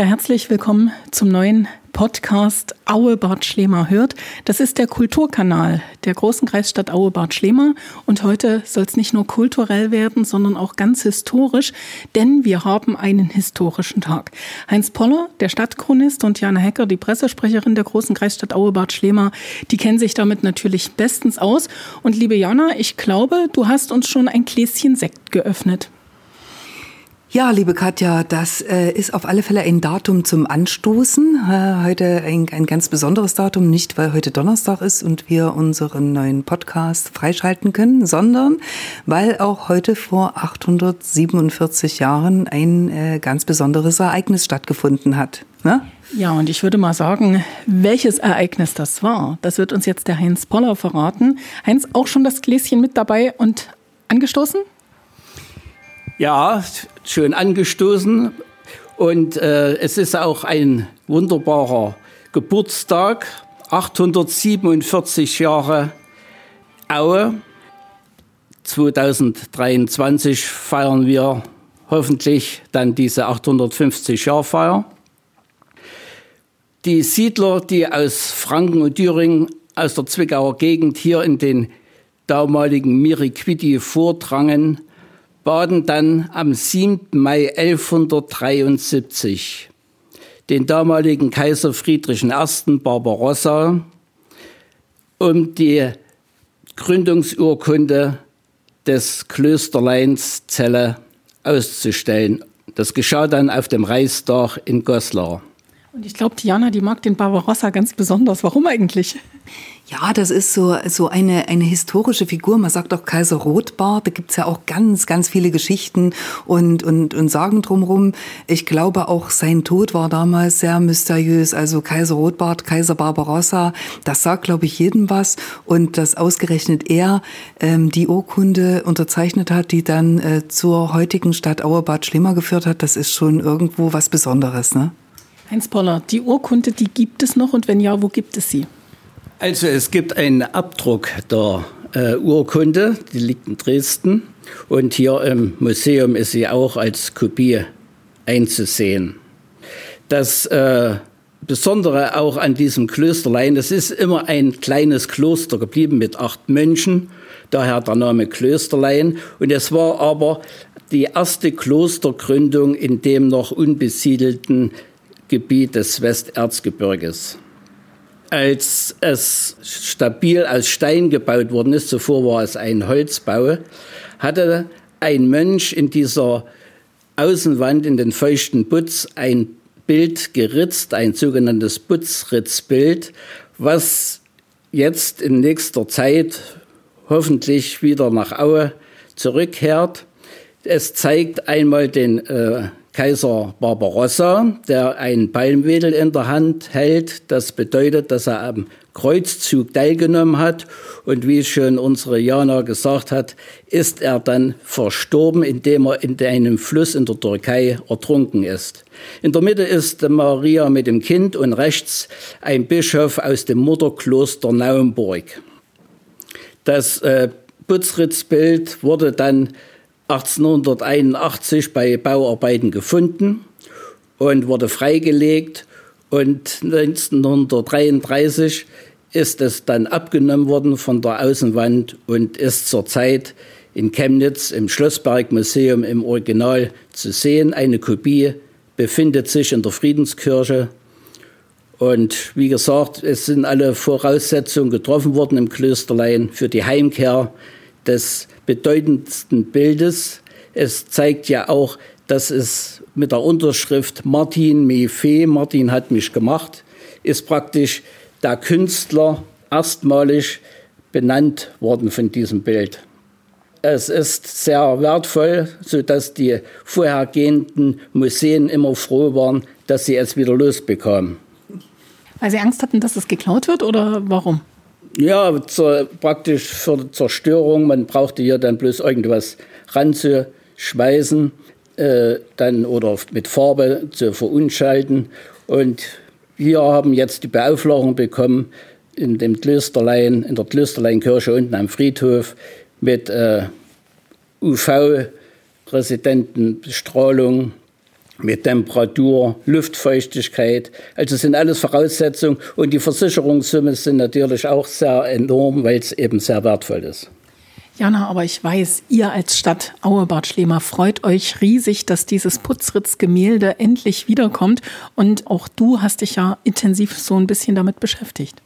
Ja, herzlich willkommen zum neuen Podcast Aue Bad Schlema hört. Das ist der Kulturkanal der großen Kreisstadt Aue Bad Schlema. Und heute soll es nicht nur kulturell werden, sondern auch ganz historisch, denn wir haben einen historischen Tag. Heinz Poller, der Stadtchronist, und Jana Hecker, die Pressesprecherin der großen Kreisstadt Aue Bad Schlema, die kennen sich damit natürlich bestens aus. Und liebe Jana, ich glaube, du hast uns schon ein Gläschen Sekt geöffnet. Ja, liebe Katja, das äh, ist auf alle Fälle ein Datum zum Anstoßen. Äh, heute ein, ein ganz besonderes Datum, nicht weil heute Donnerstag ist und wir unseren neuen Podcast freischalten können, sondern weil auch heute vor 847 Jahren ein äh, ganz besonderes Ereignis stattgefunden hat. Ne? Ja, und ich würde mal sagen, welches Ereignis das war, das wird uns jetzt der Heinz Poller verraten. Heinz, auch schon das Gläschen mit dabei und angestoßen? Ja, schön angestoßen. Und äh, es ist auch ein wunderbarer Geburtstag. 847 Jahre Aue. 2023 feiern wir hoffentlich dann diese 850 Jahr Feier. Die Siedler, die aus Franken und Thüringen, aus der Zwickauer Gegend hier in den damaligen Miriquidi vordrangen, baten dann am 7. Mai 1173 den damaligen Kaiser Friedrich I. Barbarossa um die Gründungsurkunde des Klösterleins Celle auszustellen. Das geschah dann auf dem Reichstag in Goslar. Und ich glaube, Diana, die mag den Barbarossa ganz besonders. Warum eigentlich? Ja, das ist so, so eine, eine historische Figur. Man sagt auch Kaiser Rotbart. Da gibt's ja auch ganz, ganz viele Geschichten und, und, und Sagen drumherum. Ich glaube, auch sein Tod war damals sehr mysteriös. Also Kaiser Rotbart, Kaiser Barbarossa, das sagt, glaube ich, jedem was. Und dass ausgerechnet er ähm, die Urkunde unterzeichnet hat, die dann äh, zur heutigen Stadt Auerbad Schlimmer geführt hat, das ist schon irgendwo was Besonderes. Ne? Heinz Poller, die Urkunde, die gibt es noch und wenn ja, wo gibt es sie? Also es gibt einen Abdruck der äh, Urkunde, die liegt in Dresden und hier im Museum ist sie auch als Kopie einzusehen. Das äh, Besondere auch an diesem Klösterlein, es ist immer ein kleines Kloster geblieben mit acht Mönchen, daher der Name Klösterlein. Und es war aber die erste Klostergründung in dem noch unbesiedelten Gebiet des Westerzgebirges. Als es stabil aus Stein gebaut worden ist, zuvor war es ein Holzbau, hatte ein Mönch in dieser Außenwand, in den feuchten Putz, ein Bild geritzt, ein sogenanntes Putzritzbild, was jetzt in nächster Zeit hoffentlich wieder nach Aue zurückkehrt. Es zeigt einmal den äh, Kaiser Barbarossa, der ein Palmwedel in der Hand hält. Das bedeutet, dass er am Kreuzzug teilgenommen hat. Und wie schon unsere Jana gesagt hat, ist er dann verstorben, indem er in einem Fluss in der Türkei ertrunken ist. In der Mitte ist Maria mit dem Kind und rechts ein Bischof aus dem Mutterkloster Naumburg. Das äh, Putzritzbild wurde dann 1881 bei Bauarbeiten gefunden und wurde freigelegt. Und 1933 ist es dann abgenommen worden von der Außenwand und ist zurzeit in Chemnitz im Schlossbergmuseum im Original zu sehen. Eine Kopie befindet sich in der Friedenskirche. Und wie gesagt, es sind alle Voraussetzungen getroffen worden im Klösterlein für die Heimkehr des bedeutendsten Bildes. Es zeigt ja auch, dass es mit der Unterschrift Martin Mefe, Martin hat mich gemacht, ist praktisch der Künstler erstmalig benannt worden von diesem Bild. Es ist sehr wertvoll, sodass die vorhergehenden Museen immer froh waren, dass sie es wieder losbekamen. Weil sie Angst hatten, dass es geklaut wird oder warum? Ja, zur, praktisch für Zerstörung. Man brauchte hier dann bloß irgendwas ranzuschmeißen äh, dann, oder mit Farbe zu verunschalten. Und wir haben jetzt die Beauflagung bekommen in dem Klösterlein, in der Klösterleinkirche unten am Friedhof mit äh, UV-Residentenbestrahlung mit Temperatur, Luftfeuchtigkeit. Also sind alles Voraussetzungen. Und die Versicherungssummen sind natürlich auch sehr enorm, weil es eben sehr wertvoll ist. Jana, aber ich weiß, ihr als Stadt Auebad Schlema freut euch riesig, dass dieses Putzritz-Gemälde endlich wiederkommt. Und auch du hast dich ja intensiv so ein bisschen damit beschäftigt.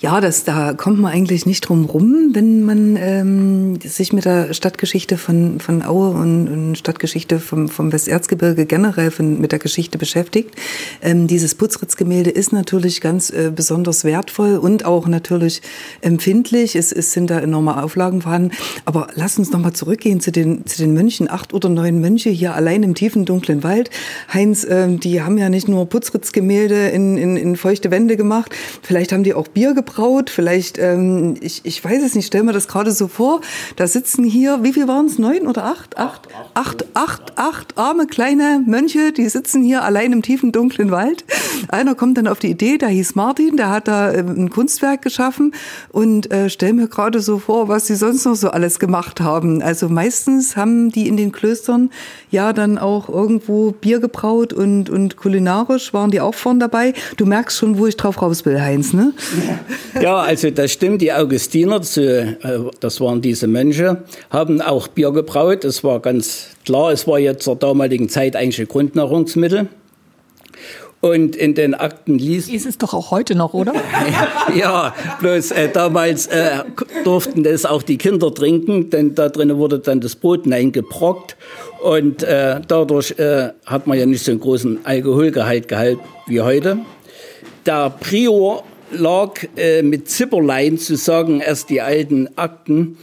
Ja, das, da kommt man eigentlich nicht drum rum, wenn man ähm, sich mit der Stadtgeschichte von, von Aue und, und Stadtgeschichte vom, vom Westerzgebirge generell von, mit der Geschichte beschäftigt. Ähm, dieses Putzritz-Gemälde ist natürlich ganz äh, besonders wertvoll und auch natürlich empfindlich. Es, es sind da enorme Auflagen vorhanden. Aber lass uns nochmal zurückgehen zu den, zu den Mönchen. Acht oder neun Mönche hier allein im tiefen, dunklen Wald. Heinz, ähm, die haben ja nicht nur Putzritz-Gemälde in, in, in feuchte Wände gemacht. Vielleicht haben die auch Bier gebraut, vielleicht, ähm, ich, ich weiß es nicht, stell mir das gerade so vor, da sitzen hier, wie viel waren es, neun oder acht? Acht, acht, acht, acht arme kleine Mönche, die sitzen hier allein im tiefen, dunklen Wald. Einer kommt dann auf die Idee, der hieß Martin, der hat da ähm, ein Kunstwerk geschaffen und äh, stell mir gerade so vor, was sie sonst noch so alles gemacht haben. Also meistens haben die in den Klöstern ja dann auch irgendwo Bier gebraut und, und kulinarisch waren die auch vorn dabei. Du merkst schon, wo ich drauf raus will, Heinz, ne? Ja, also das stimmt. Die Augustiner, äh, das waren diese Mönche, haben auch Bier gebraut. Es war ganz klar, es war jetzt zur damaligen Zeit eigentlich ein Grundnahrungsmittel. Und in den Akten liest. Ist es doch auch heute noch, oder? ja, bloß äh, damals äh, durften das auch die Kinder trinken, denn da drinnen wurde dann das Brot eingebrockt. Und äh, dadurch äh, hat man ja nicht so einen großen Alkoholgehalt gehalten wie heute. Der Prior lag äh, mit Zipperlein zu sagen, erst die alten Akten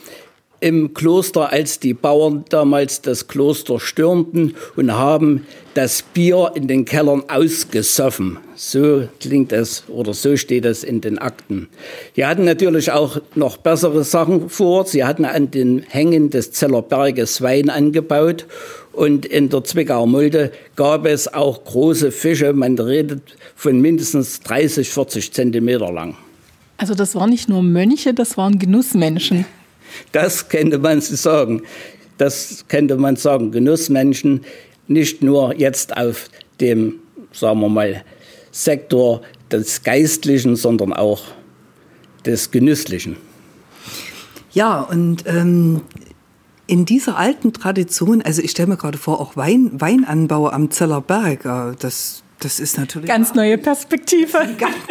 im Kloster, als die Bauern damals das Kloster stürmten und haben das Bier in den Kellern ausgesoffen. So klingt es oder so steht es in den Akten. Die hatten natürlich auch noch bessere Sachen vor. Sie hatten an den Hängen des Zellerberges Wein angebaut und in der Zwickauer Mulde gab es auch große Fische. Man redet von mindestens 30, 40 Zentimeter lang. Also das waren nicht nur Mönche, das waren Genussmenschen. Das könnte man so sagen. Das könnte man sagen. Genussmenschen, nicht nur jetzt auf dem, sagen wir mal, Sektor des Geistlichen, sondern auch des Genüsslichen. Ja, und ähm, in dieser alten Tradition, also ich stelle mir gerade vor, auch Wein, Weinanbau am Zellerberg, äh, das das ist natürlich ganz neue Perspektive.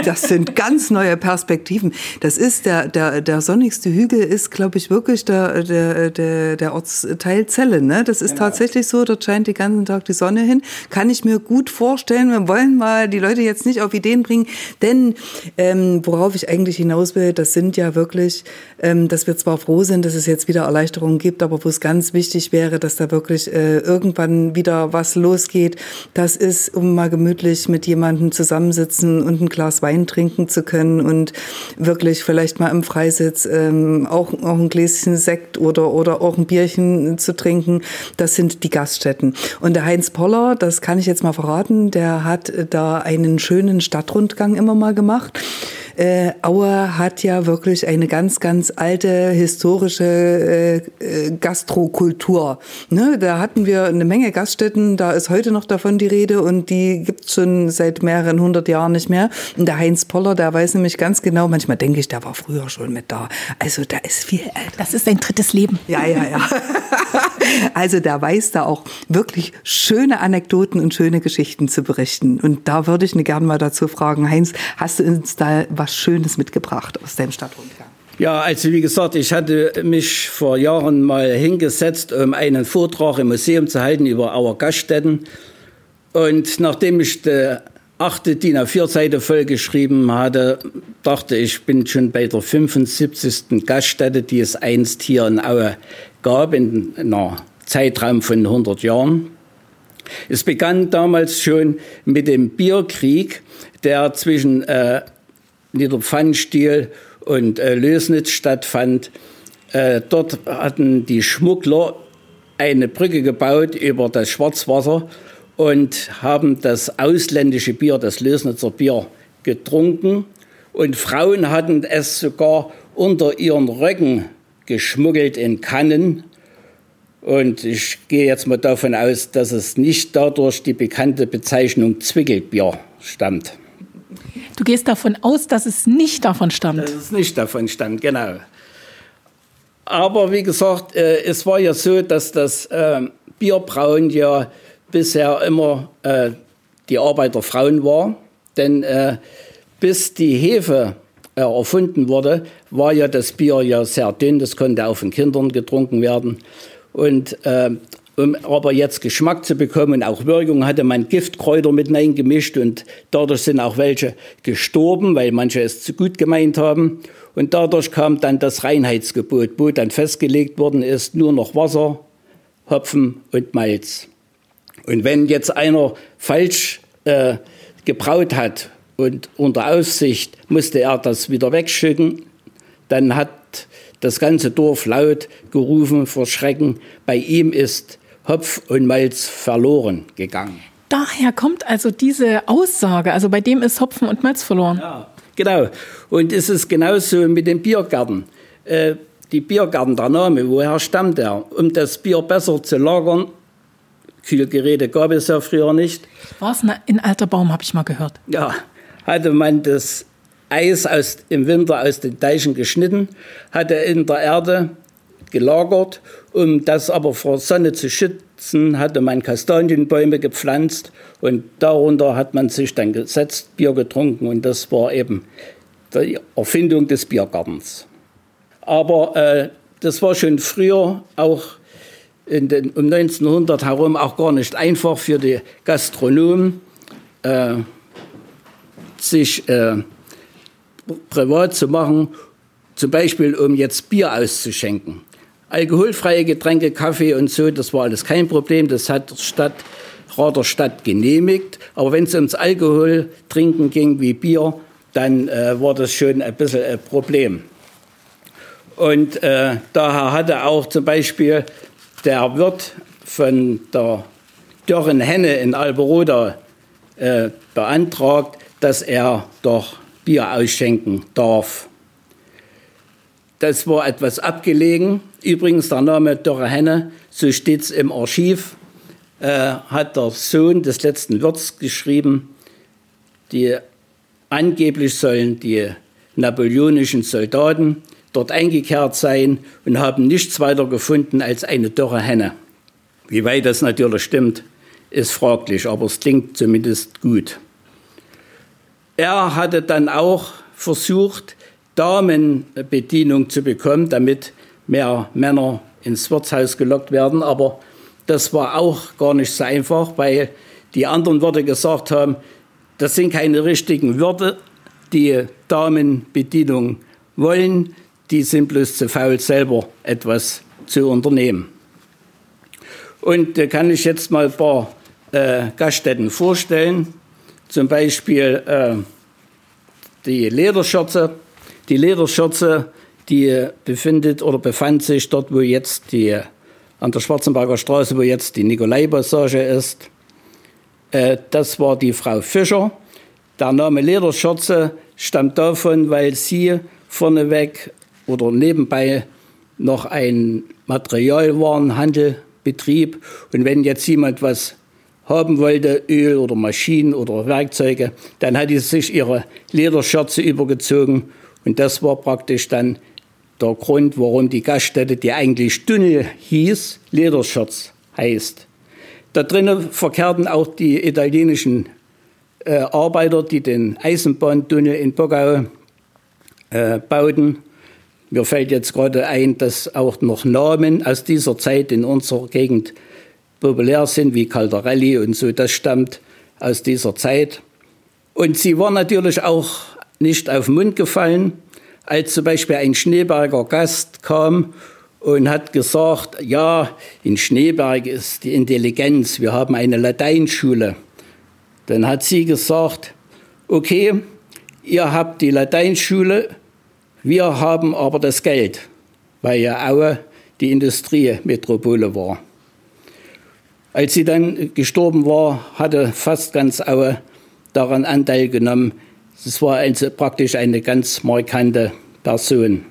Das sind ganz neue Perspektiven. Das ist der der der sonnigste Hügel ist, glaube ich, wirklich der der der der Ortsteil Zelle. Ne, das ist genau. tatsächlich so. Dort scheint den ganzen Tag die Sonne hin. Kann ich mir gut vorstellen. Wir wollen mal die Leute jetzt nicht auf Ideen bringen, denn ähm, worauf ich eigentlich hinaus will, das sind ja wirklich, ähm, dass wir zwar froh sind, dass es jetzt wieder Erleichterungen gibt, aber wo es ganz wichtig wäre, dass da wirklich äh, irgendwann wieder was losgeht. Das ist um mal gemütlich gemütlich mit jemandem zusammensitzen und ein Glas Wein trinken zu können und wirklich vielleicht mal im Freisitz ähm, auch, auch ein Gläschen Sekt oder, oder auch ein Bierchen zu trinken. Das sind die Gaststätten. Und der Heinz Poller, das kann ich jetzt mal verraten, der hat da einen schönen Stadtrundgang immer mal gemacht. Äh, Aue hat ja wirklich eine ganz, ganz alte historische äh, äh, Gastrokultur. Ne? Da hatten wir eine Menge Gaststätten, da ist heute noch davon die Rede und die schon seit mehreren hundert Jahren nicht mehr. Und der Heinz Poller, der weiß nämlich ganz genau, manchmal denke ich, der war früher schon mit da. Also da ist viel älter. Das ist ein drittes Leben. Ja, ja, ja. also der weiß da auch wirklich schöne Anekdoten und schöne Geschichten zu berichten. Und da würde ich ne gerne mal dazu fragen, Heinz, hast du uns da was was Schönes mitgebracht aus deinem Stadtrundgang? Ja, also wie gesagt, ich hatte mich vor Jahren mal hingesetzt, um einen Vortrag im Museum zu halten über Auer Gaststätten. Und nachdem ich die achte DIN A4-Seite vollgeschrieben hatte, dachte ich, bin schon bei der 75. Gaststätte, die es einst hier in Aue gab, in einer Zeitraum von 100 Jahren. Es begann damals schon mit dem Bierkrieg, der zwischen äh, Niederpfannstiel und äh, Lösnitz stattfand. Äh, dort hatten die Schmuggler eine Brücke gebaut über das Schwarzwasser und haben das ausländische Bier, das Lösnitzer Bier, getrunken. Und Frauen hatten es sogar unter ihren Röcken geschmuggelt in Kannen. Und ich gehe jetzt mal davon aus, dass es nicht dadurch die bekannte Bezeichnung Zwickelbier stammt. Du gehst davon aus, dass es nicht davon stammt. Dass es nicht davon stammt, genau. Aber wie gesagt, äh, es war ja so, dass das äh, Bierbrauen ja bisher immer äh, die Arbeit der Frauen war. Denn äh, bis die Hefe äh, erfunden wurde, war ja das Bier ja sehr dünn, das konnte auch von Kindern getrunken werden. Und äh, um aber jetzt Geschmack zu bekommen und auch Wirkung, hatte man Giftkräuter mit gemischt und dadurch sind auch welche gestorben, weil manche es zu gut gemeint haben. Und dadurch kam dann das Reinheitsgebot, wo dann festgelegt worden ist, nur noch Wasser, Hopfen und Malz. Und wenn jetzt einer falsch äh, gebraut hat und unter Aufsicht musste er das wieder wegschicken, dann hat das ganze Dorf laut gerufen vor Schrecken, bei ihm ist Hopf und Malz verloren gegangen. Daher kommt also diese Aussage, also bei dem ist Hopfen und Malz verloren. Ja, genau. Und es ist genauso mit dem Biergarten. Äh, die Biergarten, der Name, woher stammt er? Um das Bier besser zu lagern, Kühlgeräte gab es ja früher nicht. War es ein alter Baum, habe ich mal gehört. Ja, hatte man das Eis aus, im Winter aus den Teichen geschnitten, hatte in der Erde gelagert. Um das aber vor Sonne zu schützen, hatte man Kastanienbäume gepflanzt und darunter hat man sich dann gesetzt, Bier getrunken und das war eben die Erfindung des Biergartens. Aber äh, das war schon früher auch den, um 1900 herum auch gar nicht einfach für die Gastronomen, äh, sich äh, privat zu machen, zum Beispiel um jetzt Bier auszuschenken. Alkoholfreie Getränke, Kaffee und so, das war alles kein Problem. Das hat Stadt, Rader Stadt genehmigt. Aber wenn es ums Alkohol trinken ging wie Bier, dann äh, war das schon ein bisschen ein Problem. Und äh, daher hatte auch zum Beispiel der Wirt von der Dörren Henne in Alberoda äh, beantragt, dass er doch Bier ausschenken darf. Das war etwas abgelegen. Übrigens der Name Dörre Henne, so steht es im Archiv, äh, hat der Sohn des letzten Wirts geschrieben, die angeblich sollen die napoleonischen Soldaten dort eingekehrt sein und haben nichts weiter gefunden als eine dürre Henne. Wie weit das natürlich stimmt, ist fraglich, aber es klingt zumindest gut. Er hatte dann auch versucht, Damenbedienung zu bekommen, damit mehr Männer ins Wirtshaus gelockt werden. Aber das war auch gar nicht so einfach, weil die anderen Worte gesagt haben, das sind keine richtigen Wörter, die Damenbedienung wollen die sind bloß zu faul, selber etwas zu unternehmen. Und da kann ich jetzt mal ein paar äh, Gaststätten vorstellen. Zum Beispiel äh, die Lederschürze. Die Lederschürze, die befindet oder befand sich dort, wo jetzt die, an der Schwarzenberger Straße, wo jetzt die Nikolai-Passage ist. Äh, das war die Frau Fischer. Der Name Lederschürze stammt davon, weil sie vorneweg oder nebenbei noch ein Materialwarenhandel betrieb. Und wenn jetzt jemand was haben wollte, Öl oder Maschinen oder Werkzeuge, dann hat sie sich ihre Lederschürze übergezogen. Und das war praktisch dann der Grund, warum die Gaststätte, die eigentlich Dünnel hieß, Lederschürz heißt. Da drinnen verkehrten auch die italienischen äh, Arbeiter, die den Eisenbahntunnel in Bogau äh, bauten. Mir fällt jetzt gerade ein, dass auch noch Namen aus dieser Zeit in unserer Gegend populär sind, wie Caldarelli und so. Das stammt aus dieser Zeit. Und sie war natürlich auch nicht auf den Mund gefallen, als zum Beispiel ein Schneeberger Gast kam und hat gesagt, ja, in Schneeberg ist die Intelligenz, wir haben eine Lateinschule. Dann hat sie gesagt, okay, ihr habt die Lateinschule, wir haben aber das Geld, weil ja Aue die Industriemetropole war. Als sie dann gestorben war, hatte fast ganz Aue daran Anteil genommen. Es war also praktisch eine ganz markante Person.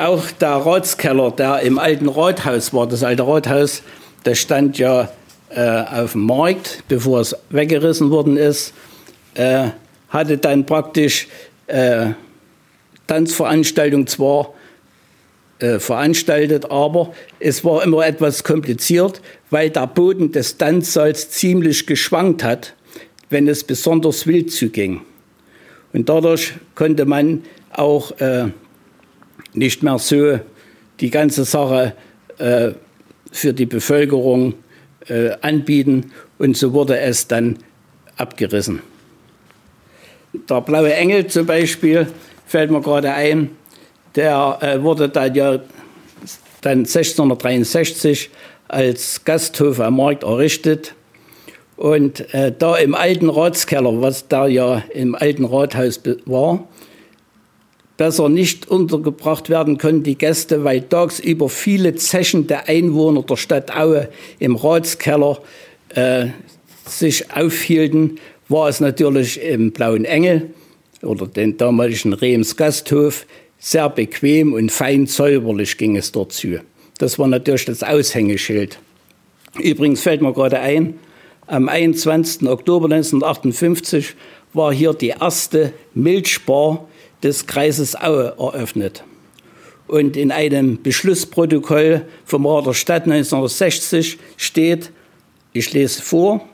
auch der Ratskeller, der im alten Rathaus war, das alte Rathaus, das stand ja äh, auf dem Markt, bevor es weggerissen worden ist, äh, hatte dann praktisch äh, Tanzveranstaltung zwar äh, veranstaltet, aber es war immer etwas kompliziert, weil der Boden des Tanzsaals ziemlich geschwankt hat, wenn es besonders wild zuging. Und dadurch konnte man auch äh, nicht mehr so die ganze Sache äh, für die Bevölkerung äh, anbieten und so wurde es dann abgerissen. Der blaue Engel zum Beispiel fällt mir gerade ein, der äh, wurde dann ja dann 1663 als Gasthof am Markt errichtet. Und äh, da im alten Ratskeller, was da ja im alten Rathaus war, besser nicht untergebracht werden konnten, die Gäste, weil tagsüber viele Zechen der Einwohner der Stadt Aue im Ratskeller äh, sich aufhielten, war es natürlich im Blauen Engel oder den damaligen Rehms Gasthof sehr bequem und fein säuberlich ging es dort zu. Das war natürlich das Aushängeschild. Übrigens fällt mir gerade ein, am 21. Oktober 1958 war hier die erste Milchbar des Kreises Aue eröffnet. Und in einem Beschlussprotokoll vom Rat der Stadt 1960 steht, ich lese vor,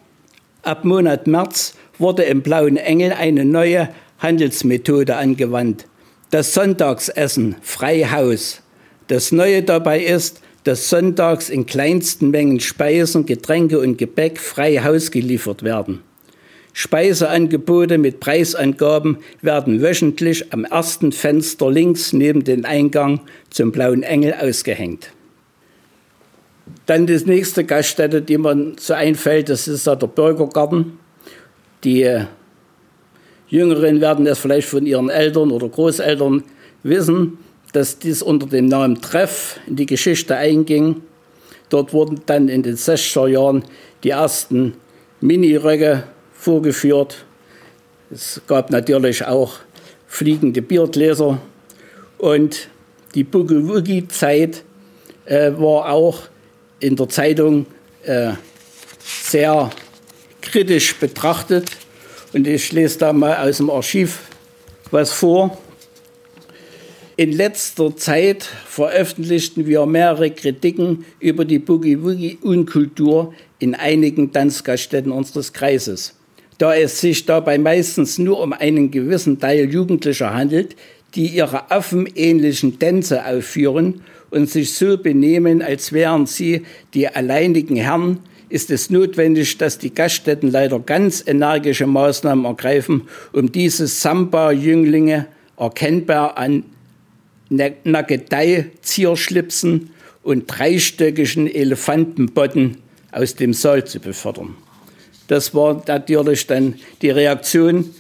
ab Monat März wurde im Blauen Engel eine neue Handelsmethode angewandt. Das Sonntagsessen, Freihaus. Das Neue dabei ist, dass sonntags in kleinsten Mengen Speisen, Getränke und Gebäck frei Haus geliefert werden. Speiseangebote mit Preisangaben werden wöchentlich am ersten Fenster links neben dem Eingang zum Blauen Engel ausgehängt. Dann die nächste Gaststätte, die man so einfällt, das ist der Bürgergarten. Die Jüngeren werden es vielleicht von ihren Eltern oder Großeltern wissen, dass dies unter dem Namen Treff in die Geschichte einging. Dort wurden dann in den 60er Jahren die ersten Miniröcke vorgeführt. Es gab natürlich auch fliegende Biergläser. Und die Boogie-Woogie-Zeit äh, war auch in der Zeitung äh, sehr kritisch betrachtet. Und ich lese da mal aus dem Archiv was vor. In letzter Zeit veröffentlichten wir mehrere Kritiken über die Boogie-Woogie-Unkultur in einigen Tanzgaststätten unseres Kreises. Da es sich dabei meistens nur um einen gewissen Teil Jugendlicher handelt, die ihre affenähnlichen Tänze aufführen und sich so benehmen, als wären sie die alleinigen Herren, ist es notwendig, dass die Gaststätten leider ganz energische Maßnahmen ergreifen, um diese Samba-Jünglinge erkennbar an Nagedei-Zierschlipsen und dreistöckigen Elefantenbotten aus dem Saal zu befördern. Das war natürlich dann die Reaktion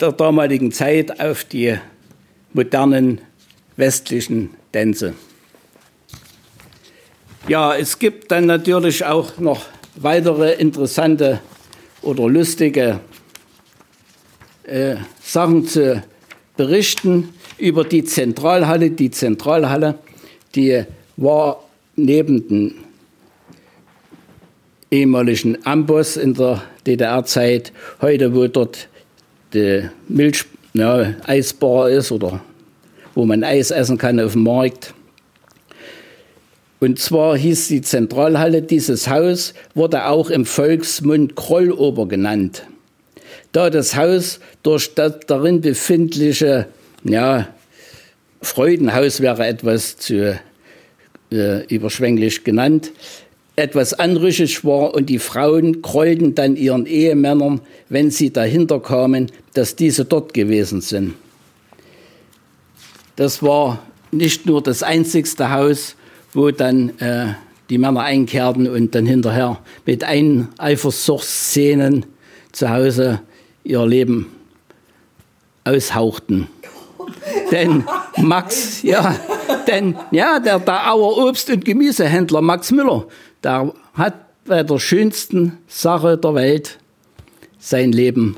der damaligen Zeit auf die modernen westlichen Tänze. Ja, es gibt dann natürlich auch noch weitere interessante oder lustige äh, Sachen zu berichten über die Zentralhalle. Die Zentralhalle, die war neben dem ehemaligen Amboss in der DDR-Zeit, heute wo dort die Milch, ja, Eisbar ist oder wo man Eis essen kann auf dem Markt, und zwar hieß die Zentralhalle, dieses Haus wurde auch im Volksmund Krollober genannt. Da das Haus durch das darin befindliche ja, Freudenhaus wäre etwas zu äh, überschwänglich genannt, etwas anrüchig war und die Frauen krollten dann ihren Ehemännern, wenn sie dahinter kamen, dass diese dort gewesen sind. Das war nicht nur das einzigste Haus, wo dann äh, die Männer einkehrten und dann hinterher mit ein Eifersuchtsszenen zu Hause ihr Leben aushauchten. denn Max, ja, denn ja, der, der Auer Obst- und Gemüsehändler Max Müller, der hat bei der schönsten Sache der Welt sein Leben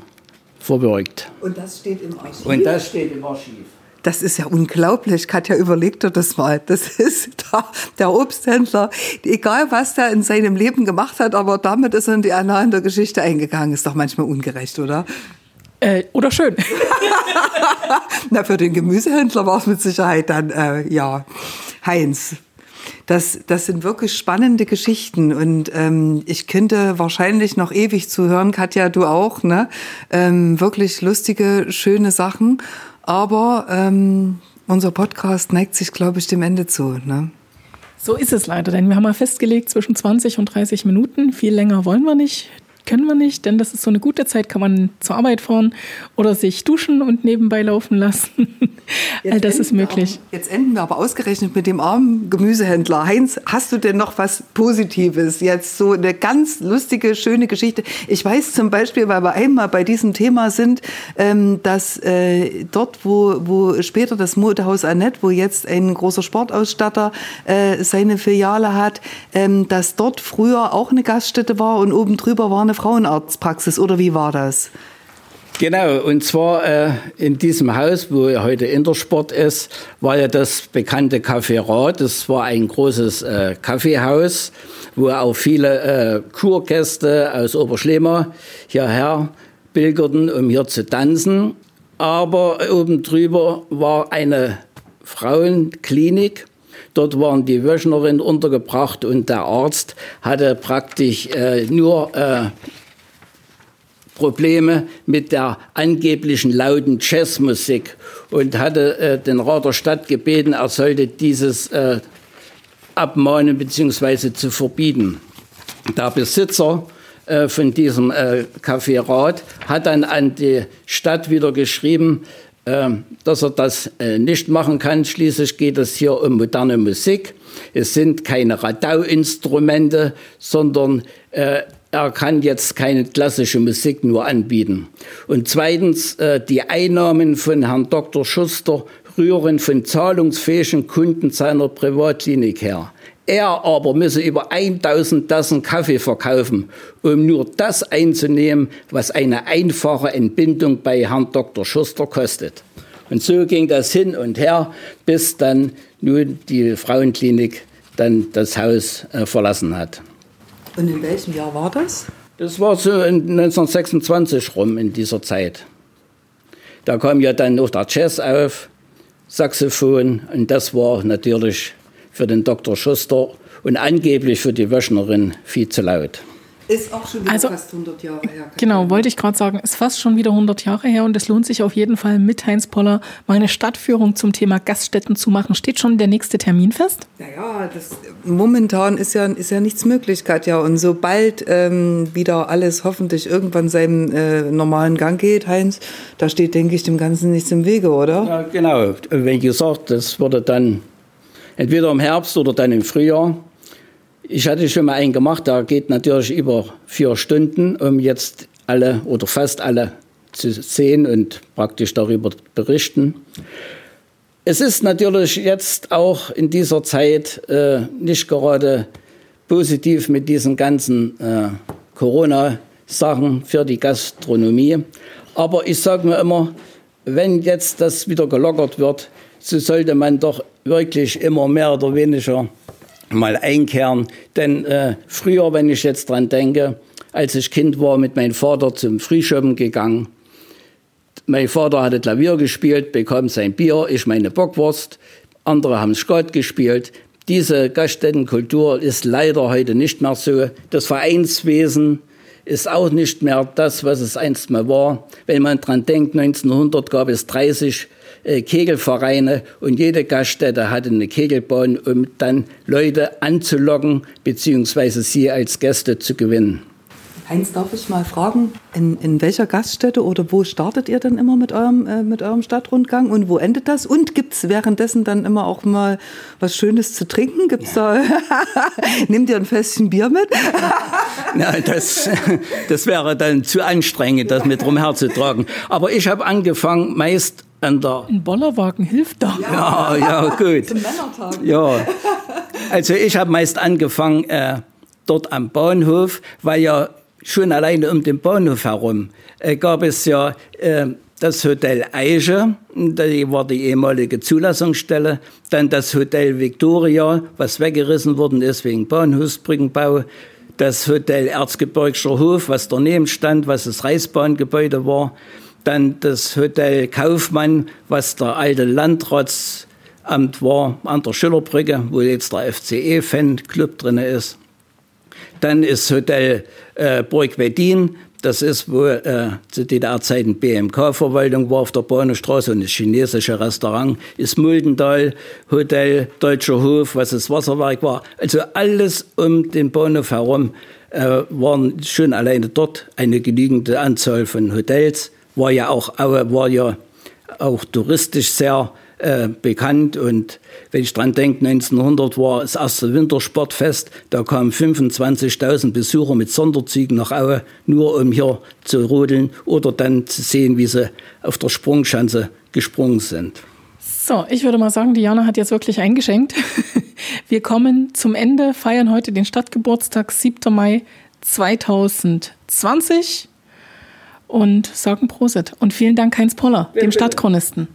verbürgt. Und das steht im Archiv. Und das steht im Archiv. Das ist ja unglaublich. Katja, überleg dir das mal. Das ist der, der Obsthändler, egal was der in seinem Leben gemacht hat, aber damit ist er in die Annalen der Geschichte eingegangen. Ist doch manchmal ungerecht, oder? Äh, oder schön. Na, für den Gemüsehändler war es mit Sicherheit dann, äh, ja, Heinz. Das, das sind wirklich spannende Geschichten und ähm, ich könnte wahrscheinlich noch ewig zuhören, Katja, du auch, ne? Ähm, wirklich lustige, schöne Sachen. Aber ähm, unser Podcast neigt sich, glaube ich, dem Ende zu. Ne? So ist es leider, denn wir haben mal festgelegt zwischen 20 und 30 Minuten. Viel länger wollen wir nicht können wir nicht, denn das ist so eine gute Zeit, kann man zur Arbeit fahren oder sich duschen und nebenbei laufen lassen. All das ist möglich. Aber, jetzt enden wir aber ausgerechnet mit dem armen Gemüsehändler. Heinz, hast du denn noch was Positives? Jetzt so eine ganz lustige, schöne Geschichte. Ich weiß zum Beispiel, weil wir einmal bei diesem Thema sind, ähm, dass äh, dort, wo, wo später das Modehaus Annette, wo jetzt ein großer Sportausstatter äh, seine Filiale hat, ähm, dass dort früher auch eine Gaststätte war und oben drüber war eine Frauenarztpraxis oder wie war das? Genau, und zwar äh, in diesem Haus, wo heute Intersport ist, war ja das bekannte Café Rad. Das war ein großes äh, Kaffeehaus, wo auch viele äh, Kurgäste aus Oberschlema hierher pilgerten, um hier zu tanzen. Aber oben drüber war eine Frauenklinik. Dort waren die Wöchnerin untergebracht und der Arzt hatte praktisch äh, nur äh, Probleme mit der angeblichen lauten Jazzmusik und hatte äh, den Rat der Stadt gebeten, er sollte dieses äh, abmahnen bzw. zu verbieten. Der Besitzer äh, von diesem äh, Café Rat hat dann an die Stadt wieder geschrieben, äh, dass er das äh, nicht machen kann. Schließlich geht es hier um moderne Musik. Es sind keine Radau-Instrumente, sondern äh, er kann jetzt keine klassische Musik nur anbieten. Und zweitens, äh, die Einnahmen von Herrn Dr. Schuster rühren von zahlungsfähigen Kunden seiner Privatklinik her. Er aber müsse über 1000 Tassen Kaffee verkaufen, um nur das einzunehmen, was eine einfache Entbindung bei Herrn Dr. Schuster kostet. Und so ging das hin und her, bis dann nun die Frauenklinik dann das Haus äh, verlassen hat. Und in welchem Jahr war das? Das war so in 1926 rum in dieser Zeit. Da kam ja dann noch der Jazz auf, Saxophon und das war natürlich für den Dr. Schuster und angeblich für die Wöchnerin viel zu laut. Ist auch schon wieder also, fast 100 Jahre her. Genau, wollte ich gerade sagen, ist fast schon wieder 100 Jahre her und es lohnt sich auf jeden Fall mit Heinz Poller mal eine Stadtführung zum Thema Gaststätten zu machen. Steht schon der nächste Termin fest? Naja, das, momentan ist ja, ist ja nichts möglich, Katja. Und sobald ähm, wieder alles hoffentlich irgendwann seinem äh, normalen Gang geht, Heinz, da steht, denke ich, dem Ganzen nichts im Wege, oder? Ja, genau. Wie gesagt, das würde dann entweder im Herbst oder dann im Frühjahr ich hatte schon mal einen gemacht, der geht natürlich über vier Stunden, um jetzt alle oder fast alle zu sehen und praktisch darüber berichten. Es ist natürlich jetzt auch in dieser Zeit äh, nicht gerade positiv mit diesen ganzen äh, Corona-Sachen für die Gastronomie. Aber ich sage mir immer, wenn jetzt das wieder gelockert wird, so sollte man doch wirklich immer mehr oder weniger mal einkehren. Denn äh, früher, wenn ich jetzt dran denke, als ich Kind war, mit meinem Vater zum Frühschöppen gegangen. Mein Vater hatte Klavier gespielt, bekam sein Bier, ich meine Bockwurst. Andere haben Skat gespielt. Diese Gaststättenkultur ist leider heute nicht mehr so. Das Vereinswesen ist auch nicht mehr das, was es einst mal war. Wenn man dran denkt, 1900 gab es 30 äh, Kegelvereine und jede Gaststätte hatte eine Kegelbahn, um dann Leute anzulocken bzw. sie als Gäste zu gewinnen. Heinz, darf ich mal fragen, in, in welcher Gaststätte oder wo startet ihr denn immer mit eurem, äh, mit eurem Stadtrundgang und wo endet das? Und gibt es währenddessen dann immer auch mal was Schönes zu trinken? Gibt's ja. da, nehmt ihr ein Fässchen Bier mit? Na, das, das wäre dann zu anstrengend, das mit rumherzutragen. Aber ich habe angefangen, meist an der. Ein Bollerwagen hilft da. Ja, ja, gut. Zum Männertag. Ja. Also ich habe meist angefangen äh, dort am Bahnhof, weil ja schon alleine um den Bahnhof herum äh, gab es ja äh, das Hotel Eiche, die war die ehemalige Zulassungsstelle, dann das Hotel Victoria, was weggerissen worden ist wegen Bahnhofsbrückenbau, das Hotel Erzgebirgscher Hof, was daneben stand, was das Reichsbahngebäude war, dann das Hotel Kaufmann, was der alte Landratsamt war, an der Schillerbrücke, wo jetzt der FCE-Fan-Club drin ist. Dann ist Hotel äh, Burg Weddin, das ist, wo äh, zu DDR-Zeiten BMK-Verwaltung war auf der Bahnhofstraße und das chinesische Restaurant ist Muldendal, Hotel, Deutscher Hof, was das Wasserwerk war. Also alles um den Bahnhof herum äh, waren schon alleine dort eine genügende Anzahl von Hotels. War ja auch, war ja auch touristisch sehr äh, bekannt. Und wenn ich dran denke, 1900 war das erste Wintersportfest, da kamen 25.000 Besucher mit Sonderzügen nach Aue, nur um hier zu rodeln oder dann zu sehen, wie sie auf der Sprungschanze gesprungen sind. So, ich würde mal sagen, Diana hat jetzt wirklich eingeschenkt. Wir kommen zum Ende, feiern heute den Stadtgeburtstag, 7. Mai 2020 und sagen Prosit. Und vielen Dank, Heinz Poller, dem Stadtchronisten.